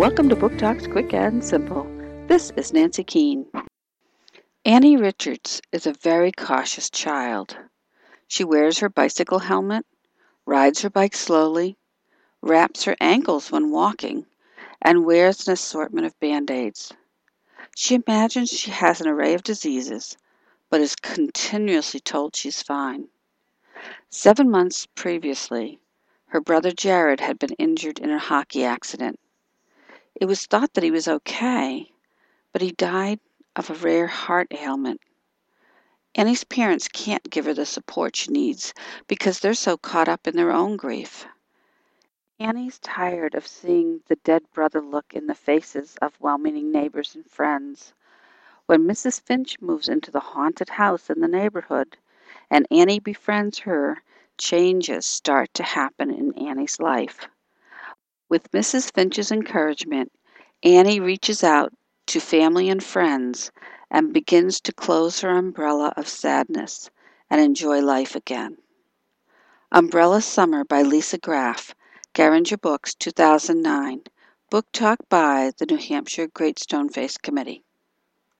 Welcome to Book Talks Quick and Simple. This is Nancy Keane. Annie Richards is a very cautious child. She wears her bicycle helmet, rides her bike slowly, wraps her ankles when walking, and wears an assortment of band aids. She imagines she has an array of diseases, but is continuously told she's fine. Seven months previously, her brother Jared had been injured in a hockey accident. It was thought that he was okay, but he died of a rare heart ailment. Annie's parents can't give her the support she needs because they're so caught up in their own grief. Annie's tired of seeing the dead brother look in the faces of well meaning neighbors and friends. When Mrs. Finch moves into the haunted house in the neighborhood and Annie befriends her, changes start to happen in Annie's life. With Mrs. Finch's encouragement, Annie reaches out to family and friends and begins to close her umbrella of sadness and enjoy life again. Umbrella Summer by Lisa Graff Geringer Books, 2009. Book Talk by the New Hampshire Great Stone Face Committee.